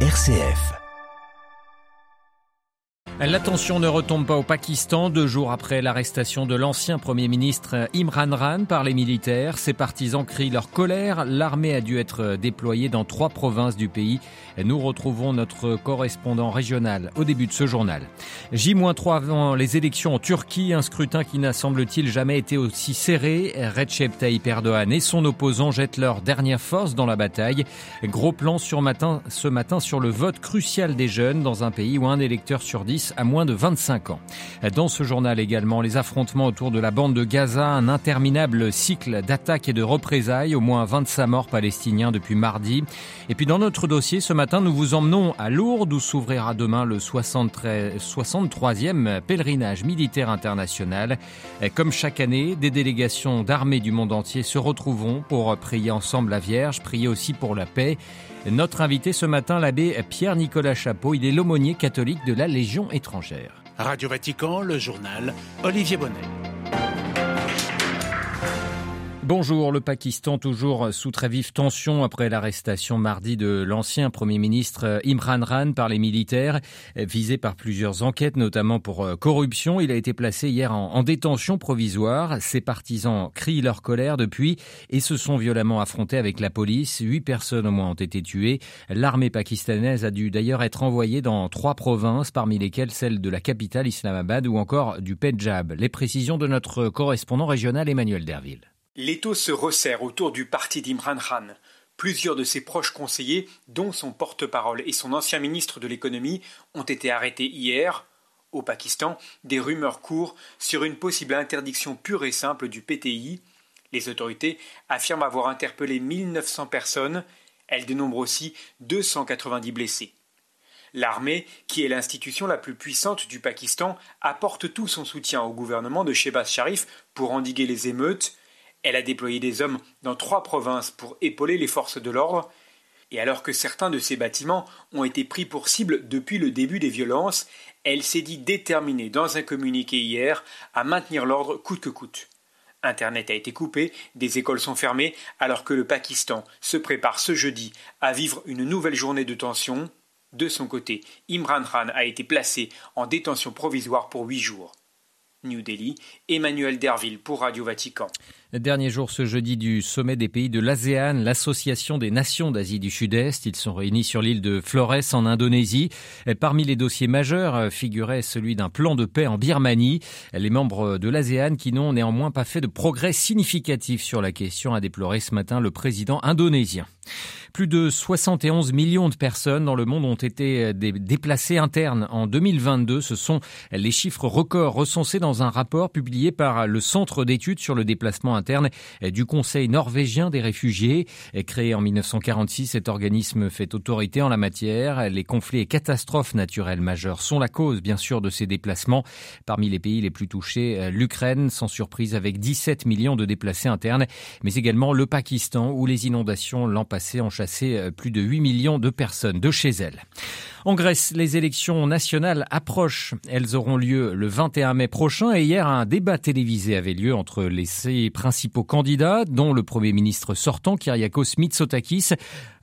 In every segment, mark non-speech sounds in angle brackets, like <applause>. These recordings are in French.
RCF. L'attention ne retombe pas au Pakistan deux jours après l'arrestation de l'ancien Premier ministre Imran Khan par les militaires. Ses partisans crient leur colère. L'armée a dû être déployée dans trois provinces du pays. Nous retrouvons notre correspondant régional au début de ce journal. J-3 avant les élections en Turquie, un scrutin qui n'a semble-t-il jamais été aussi serré. Recep Tayyip Erdogan et son opposant jettent leur dernière force dans la bataille. Gros plan sur matin, ce matin sur le vote crucial des jeunes dans un pays où un électeur sur dix à moins de 25 ans. Dans ce journal également, les affrontements autour de la bande de Gaza, un interminable cycle d'attaques et de représailles, au moins 25 morts palestiniens depuis mardi. Et puis dans notre dossier, ce matin, nous vous emmenons à Lourdes où s'ouvrira demain le 63e pèlerinage militaire international. Comme chaque année, des délégations d'armées du monde entier se retrouveront pour prier ensemble la Vierge, prier aussi pour la paix. Notre invité ce matin, l'abbé Pierre-Nicolas Chapeau, il est l'aumônier catholique de la Légion étrangère. Radio Vatican, le journal Olivier Bonnet. Bonjour, le Pakistan toujours sous très vive tension après l'arrestation mardi de l'ancien Premier ministre Imran Khan par les militaires, visé par plusieurs enquêtes, notamment pour euh, corruption. Il a été placé hier en, détention provisoire. Ses partisans crient leur colère depuis et se sont violemment affrontés avec la police. Huit personnes au moins ont été tuées. L'armée pakistanaise a dû d'ailleurs être envoyée dans trois provinces, parmi lesquelles celle de la capitale Islamabad ou encore du Pendjab. Les précisions de notre correspondant régional Emmanuel Derville. L'étau se resserre autour du parti d'Imran Khan. Plusieurs de ses proches conseillers, dont son porte-parole et son ancien ministre de l'économie, ont été arrêtés hier. Au Pakistan, des rumeurs courent sur une possible interdiction pure et simple du PTI. Les autorités affirment avoir interpellé 1900 personnes. Elles dénombrent aussi 290 blessés. L'armée, qui est l'institution la plus puissante du Pakistan, apporte tout son soutien au gouvernement de Shehbaz Sharif pour endiguer les émeutes. Elle a déployé des hommes dans trois provinces pour épauler les forces de l'ordre, et alors que certains de ces bâtiments ont été pris pour cible depuis le début des violences, elle s'est dit déterminée dans un communiqué hier à maintenir l'ordre coûte que coûte. Internet a été coupé, des écoles sont fermées, alors que le Pakistan se prépare ce jeudi à vivre une nouvelle journée de tension. De son côté, Imran Khan a été placé en détention provisoire pour huit jours. New Delhi, Emmanuel Derville pour Radio Vatican. Dernier jour ce jeudi du sommet des pays de l'ASEAN, l'association des nations d'Asie du Sud-Est. Ils sont réunis sur l'île de Flores en Indonésie. Parmi les dossiers majeurs figurait celui d'un plan de paix en Birmanie. Les membres de l'ASEAN qui n'ont néanmoins pas fait de progrès significatifs sur la question a déploré ce matin le président indonésien. Plus de 71 millions de personnes dans le monde ont été déplacées internes en 2022. Ce sont les chiffres records recensés dans un rapport publié par le Centre d'études sur le déplacement interne du Conseil norvégien des réfugiés. Créé en 1946, cet organisme fait autorité en la matière. Les conflits et catastrophes naturelles majeures sont la cause, bien sûr, de ces déplacements. Parmi les pays les plus touchés, l'Ukraine, sans surprise, avec 17 millions de déplacés internes, mais également le Pakistan, où les inondations l'an passé ont chassé euh, plus de 8 millions de personnes de chez elles. En Grèce, les élections nationales approchent. Elles auront lieu le 21 mai prochain et hier un débat télévisé avait lieu entre les principaux candidats, dont le Premier ministre sortant, Kyriakos Mitsotakis.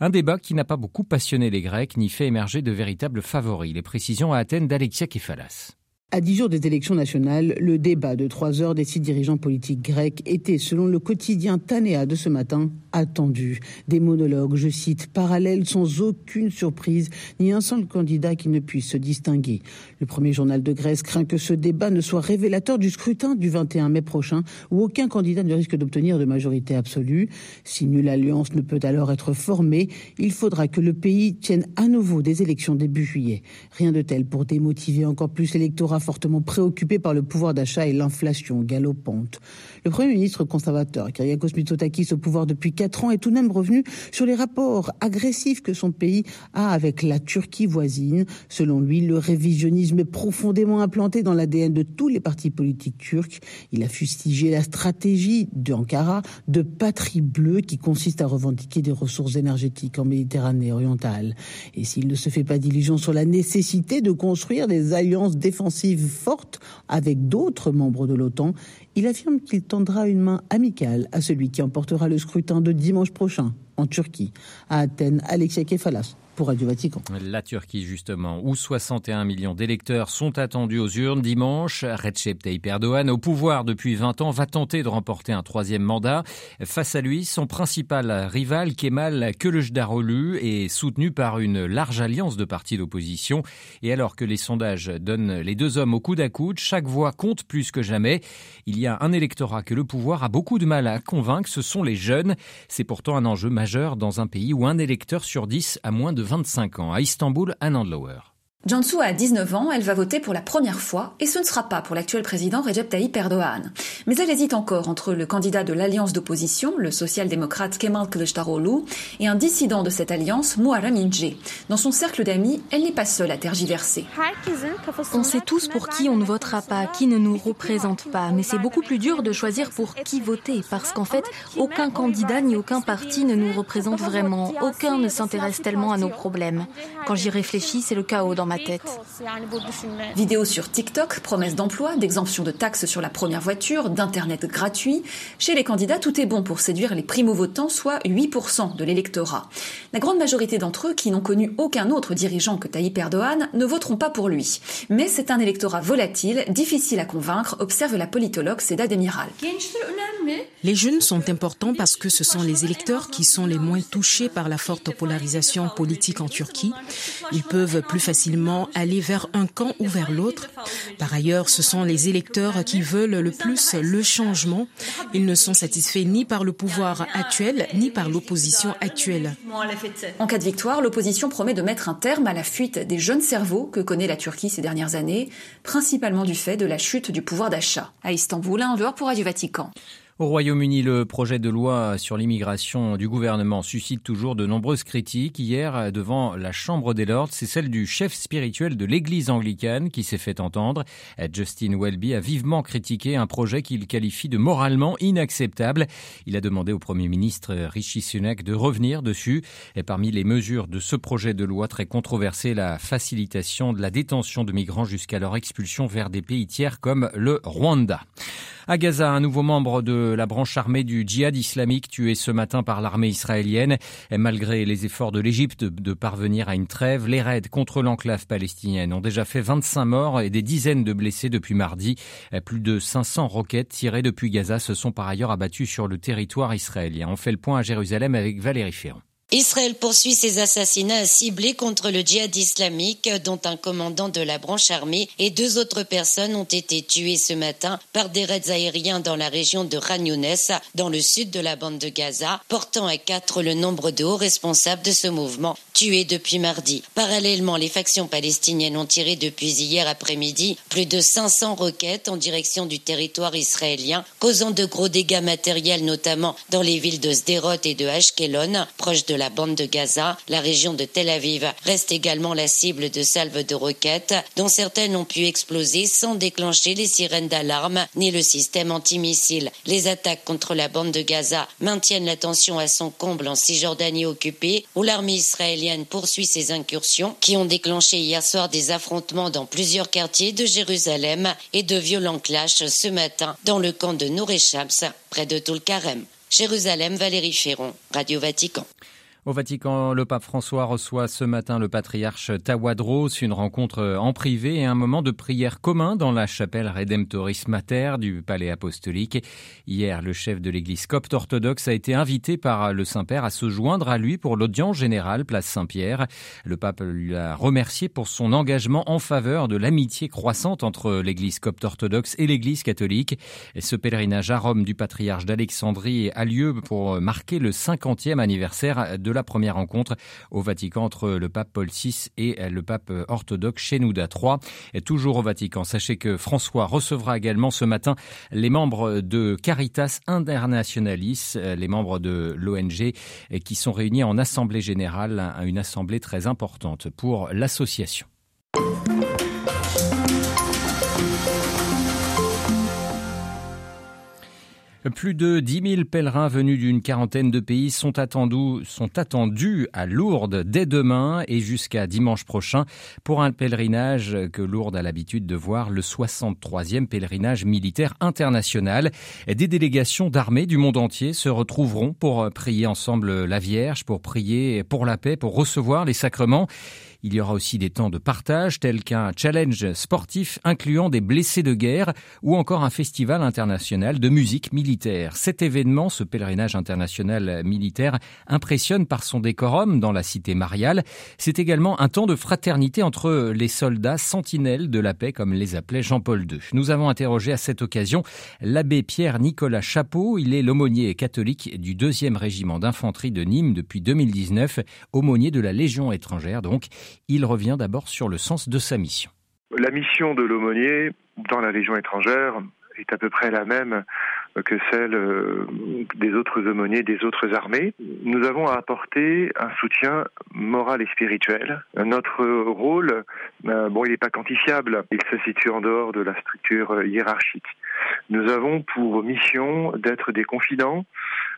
Un débat qui n'a pas beaucoup passionné les Grecs ni fait émerger de véritables favoris. Les précisions à Athènes d'Alexia Kefalas. À dix jours des élections nationales, le débat de trois heures des six dirigeants politiques grecs était, selon le quotidien Tanea de ce matin, attendu. Des monologues, je cite, parallèles sans aucune surprise, ni un seul candidat qui ne puisse se distinguer. Le premier journal de Grèce craint que ce débat ne soit révélateur du scrutin du 21 mai prochain, où aucun candidat ne risque d'obtenir de majorité absolue. Si nulle alliance ne peut alors être formée, il faudra que le pays tienne à nouveau des élections début juillet. Rien de tel pour démotiver encore plus l'électorat fortement préoccupé par le pouvoir d'achat et l'inflation galopante. Le Premier ministre conservateur, Kyriakos Mitsotakis, au pouvoir depuis quatre ans, est tout de même revenu sur les rapports agressifs que son pays a avec la Turquie voisine. Selon lui, le révisionnisme est profondément implanté dans l'ADN de tous les partis politiques turcs. Il a fustigé la stratégie d'Ankara de patrie bleue qui consiste à revendiquer des ressources énergétiques en Méditerranée orientale. Et s'il ne se fait pas d'illusions sur la nécessité de construire des alliances défensives forte avec d'autres membres de l'OTAN, il affirme qu'il tendra une main amicale à celui qui emportera le scrutin de dimanche prochain. en Turquie. À Athènes, Alexia Kefalas pour Radio Vatican. La Turquie, justement, où 61 millions d'électeurs sont attendus aux urnes dimanche. Recep Tayyip Erdogan, au pouvoir depuis 20 ans, va tenter de remporter un troisième mandat. Face à lui, son principal rival, Kemal Kılıçdaroğlu, est soutenu par une large alliance de partis d'opposition. Et alors que les sondages donnent les deux hommes au coude à coude, chaque voix compte plus que jamais. Il y a un électorat que le pouvoir a beaucoup de mal à convaincre, ce sont les jeunes. C'est pourtant un enjeu majeur dans un pays où un électeur sur dix a moins de 25 ans. À Istanbul, Anne Andlauer. Jansu a 19 ans, elle va voter pour la première fois et ce ne sera pas pour l'actuel président Recep Tayyip Erdogan. Mais elle hésite encore entre le candidat de l'alliance d'opposition, le social-démocrate Kemal Kılıçdaroğlu, et un dissident de cette alliance, Muharrem İnce. Dans son cercle d'amis, elle n'est pas seule à tergiverser. On sait tous pour qui on ne votera pas, qui ne nous représente pas, mais c'est beaucoup plus dur de choisir pour qui voter parce qu'en fait, aucun candidat ni aucun parti ne nous représente vraiment, aucun ne s'intéresse tellement à nos problèmes. Quand j'y réfléchis, c'est le chaos dans ma tête. Vidéo sur TikTok, promesses d'emploi, d'exemption de taxes sur la première voiture, d'internet gratuit. Chez les candidats, tout est bon pour séduire les primo-votants, soit 8% de l'électorat. La grande majorité d'entre eux, qui n'ont connu aucun autre dirigeant que Tayyip Erdogan, ne voteront pas pour lui. Mais c'est un électorat volatile, difficile à convaincre, observe la politologue Seda Demiral. Les jeunes sont importants parce que ce sont les électeurs qui sont les moins touchés par la forte polarisation politique en Turquie. Ils peuvent plus facilement aller vers un camp ou vers l'autre. Par ailleurs, ce sont les électeurs qui veulent le plus le changement. Ils ne sont satisfaits ni par le pouvoir actuel, ni par l'opposition actuelle. En cas de victoire, l'opposition promet de mettre un terme à la fuite des jeunes cerveaux que connaît la Turquie ces dernières années, principalement du fait de la chute du pouvoir d'achat. À Istanbul, un dehors pour Radio Vatican. Au Le projet de loi sur l'immigration du gouvernement suscite toujours de nombreuses critiques. Hier, devant la Chambre des Lords, c'est celle du chef spirituel de l'Église anglicane qui s'est fait entendre. Justin Welby a vivement critiqué un projet qu'il qualifie de moralement inacceptable. Il a demandé au Premier ministre Rishi Sunak de revenir dessus. Et parmi les mesures de ce projet de loi très controversé, la facilitation de la détention de migrants jusqu'à leur expulsion vers des pays tiers comme le Rwanda. À Gaza, un nouveau membre de la branche armée du djihad islamique tué ce matin par l'armée israélienne. Malgré les efforts de l'Égypte de parvenir à une trêve, les raids contre l'enclave palestinienne ont déjà fait 25 morts et des dizaines de blessés depuis mardi. Plus de 500 roquettes tirées depuis Gaza se sont par ailleurs abattues sur le territoire israélien. On fait le point à Jérusalem avec Valérie Ferrand. Israël poursuit ses assassinats ciblés contre le djihad islamique, dont un commandant de la branche armée et deux autres personnes ont été tuées ce matin par des raids aériens dans la région de Khan dans le sud de la bande de Gaza, portant à quatre le nombre de hauts responsables de ce mouvement tués depuis mardi. Parallèlement, les factions palestiniennes ont tiré depuis hier après-midi plus de 500 roquettes en direction du territoire israélien, causant de gros dégâts matériels, notamment dans les villes de Sderot et de Ashkelon, proches de la bande de Gaza, la région de Tel Aviv reste également la cible de salves de roquettes, dont certaines ont pu exploser sans déclencher les sirènes d'alarme ni le système antimissile. Les attaques contre la bande de Gaza maintiennent la tension à son comble en Cisjordanie occupée, où l'armée israélienne poursuit ses incursions qui ont déclenché hier soir des affrontements dans plusieurs quartiers de Jérusalem et de violents clashs ce matin dans le camp de Nour près de Tulkarem. Jérusalem, Valérie Ferron, Radio Vatican. Au Vatican, le pape François reçoit ce matin le patriarche Tawadros, une rencontre en privé et un moment de prière commun dans la chapelle Redemptoris Mater du palais apostolique. Hier, le chef de l'église copte orthodoxe a été invité par le Saint-Père à se joindre à lui pour l'audience générale place Saint-Pierre. Le pape lui a remercié pour son engagement en faveur de l'amitié croissante entre l'église copte orthodoxe et l'église catholique. ce pèlerinage à Rome du patriarche d'Alexandrie a lieu pour marquer le 50e anniversaire de la première rencontre au Vatican entre le pape Paul VI et le pape orthodoxe Shenouda III. Et toujours au Vatican, sachez que François recevra également ce matin les membres de Caritas Internationalis, les membres de l'ONG qui sont réunis en assemblée générale, une assemblée très importante pour l'association. Plus de 10 000 pèlerins venus d'une quarantaine de pays sont attendus, à Lourdes dès demain et jusqu'à dimanche prochain pour un pèlerinage que Lourdes a l'habitude de voir, le 63e pèlerinage militaire international. Des délégations d'armées du monde entier se retrouveront pour prier ensemble la Vierge, pour prier pour la paix, pour recevoir les sacrements. Il y aura aussi des temps de partage tels qu'un challenge sportif incluant des blessés de guerre ou encore un festival international de musique militaire. Cet événement, ce pèlerinage international militaire, impressionne par son décorum dans la cité mariale. C'est également un temps de fraternité entre les soldats sentinelles de la paix, comme les appelait Jean-Paul II. Nous avons interrogé à cette occasion l'abbé Pierre-Nicolas Chapeau. Il est l'aumônier catholique du 2e régiment d'infanterie de Nîmes depuis 2019, aumônier de la Légion étrangère donc. Il revient d'abord sur le sens de sa mission. La mission de l'aumônier dans la Légion étrangère est à peu près la même que celle euh, des autres aumôniers des autres armées. Nous avons à apporter un soutien moral et spirituel. Notre rôle, euh, bon, il n'est pas quantifiable, il se situe en dehors de la structure hiérarchique. Nous avons pour mission d'être des confidents,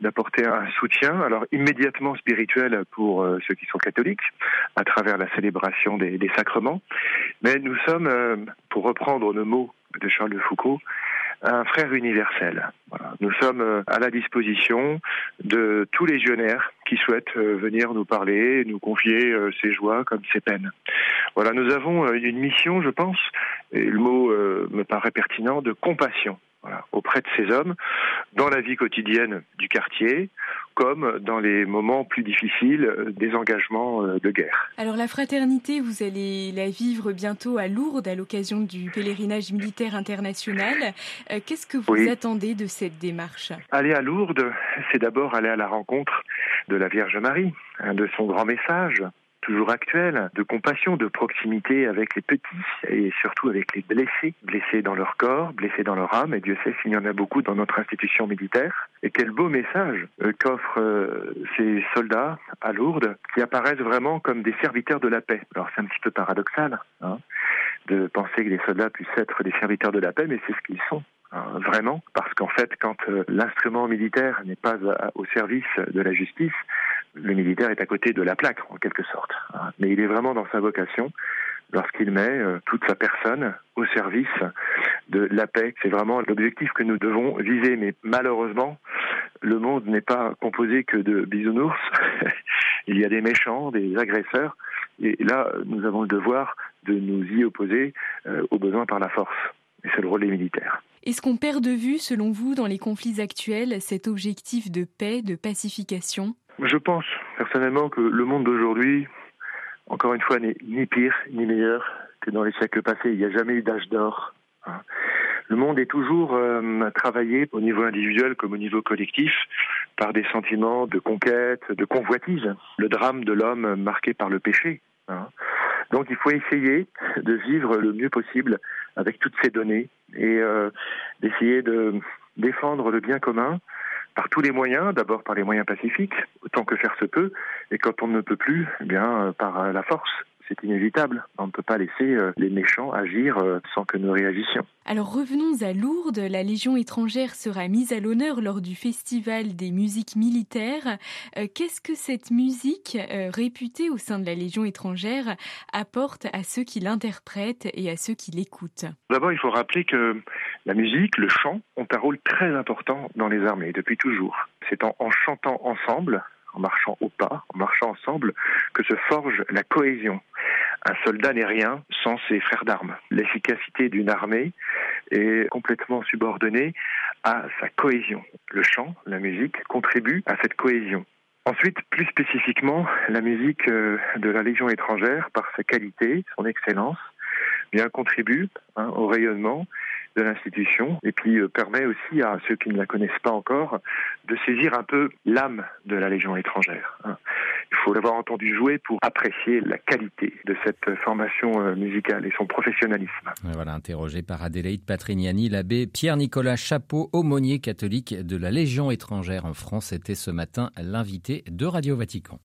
d'apporter un soutien, alors immédiatement spirituel pour euh, ceux qui sont catholiques, à travers la célébration des, sacrements, mais nous sommes, pour reprendre le mot de Charles de Foucault, un frère universel. Nous sommes euh, à la disposition de tous les légionnaires qui souhaitent euh, venir nous parler, nous confier euh, ses joies comme ses peines. Voilà, nous avons une mission, je pense, et le mot me paraît pertinent, de compassion auprès de ces hommes dans la vie quotidienne du quartier, comme dans les moments plus difficiles euh, des engagements euh, de guerre. Alors la fraternité, vous allez la vivre bientôt à Lourdes à l'occasion du pèlerinage militaire international. Euh, qu'est-ce que vous attendez de cette démarche? Aller à Lourdes, c'est d'abord aller à la rencontre de la Vierge Marie, de son grand message, toujours actuel, de compassion, de proximité avec les petits et surtout avec les blessés, blessés dans leur corps, blessés dans leur âme, et Dieu sait s'il y en a beaucoup dans notre institution militaire. Et quel beau message euh, qu'offrent euh, ces soldats à Lourdes, qui apparaissent vraiment comme des serviteurs de la paix. Alors c'est un petit peu paradoxal hein, de penser que les soldats puissent être des serviteurs de la paix, mais c'est ce qu'ils sont. Hein, vraiment, parce qu'en fait, quand euh, l'instrument militaire n'est pas au service de la justice, le militaire est à côté de la plaque, en quelque sorte. Hein. Mais il est vraiment dans sa vocation lorsqu'il met euh, toute sa personne au service de la paix. C'est vraiment l'objectif que nous devons viser. Mais malheureusement, le monde n'est pas composé que de bisounours. <laughs> il y a des méchants, des agresseurs. Et là, nous avons le devoir de nous y opposer euh, au besoin par la force. Et c'est le rôle des militaires. Est-ce qu'on perd de vue, selon vous, dans les conflits actuels, cet objectif de paix, de pacification? Je pense personnellement que le monde d'aujourd'hui, encore une fois, n'est ni pire ni meilleur que dans les siècles passés. Il n'y a jamais eu d'âge d'or. Hein. Le monde est toujours euh, travaillé au niveau individuel comme au niveau collectif par des sentiments de conquête, de convoitise. Le drame de l'homme marqué par le péché. Hein. Donc il faut essayer de vivre le mieux possible avec toutes ces données et euh, d'essayer de défendre le bien commun par tous les moyens, d'abord par les moyens pacifiques, autant que faire se peut, et quand on ne peut plus, eh bien euh, par la force c'est inévitable. On ne peut pas laisser euh, les méchants agir euh, sans que nous réagissions. Alors revenons à Lourdes. La Légion étrangère sera mise à l'honneur lors du Festival des musiques militaires. Euh, qu'est-ce que cette musique, réputée au sein de la Légion étrangère, apporte à ceux qui l'interprètent et à ceux qui l'écoutent? D'abord, il faut rappeler que la musique, le chant, ont un rôle très important dans les armées depuis toujours. C'est en chantant ensemble en marchant au pas, en marchant ensemble, que se forge la cohésion. Un soldat n'est rien sans ses frères d'armes. L'efficacité d'une armée est complètement subordonnée à sa cohésion. Le chant, la musique, contribue à cette cohésion. Ensuite, plus spécifiquement, la musique euh, de la Légion étrangère, par sa qualité, son excellence, bien contribue hein, au rayonnement de l'institution et puis euh, permet aussi à ceux qui ne la connaissent pas encore de saisir un peu l'âme de la Légion étrangère. Hein. Il faut l'avoir entendu jouer pour apprécier la qualité de cette formation euh, musicale et son professionnalisme. Interrogé par Adélaïde Patrignani, l'abbé Pierre-Nicolas Chapeau, aumônier catholique de la Légion étrangère en France, était ce matin l'invité de Radio Vatican.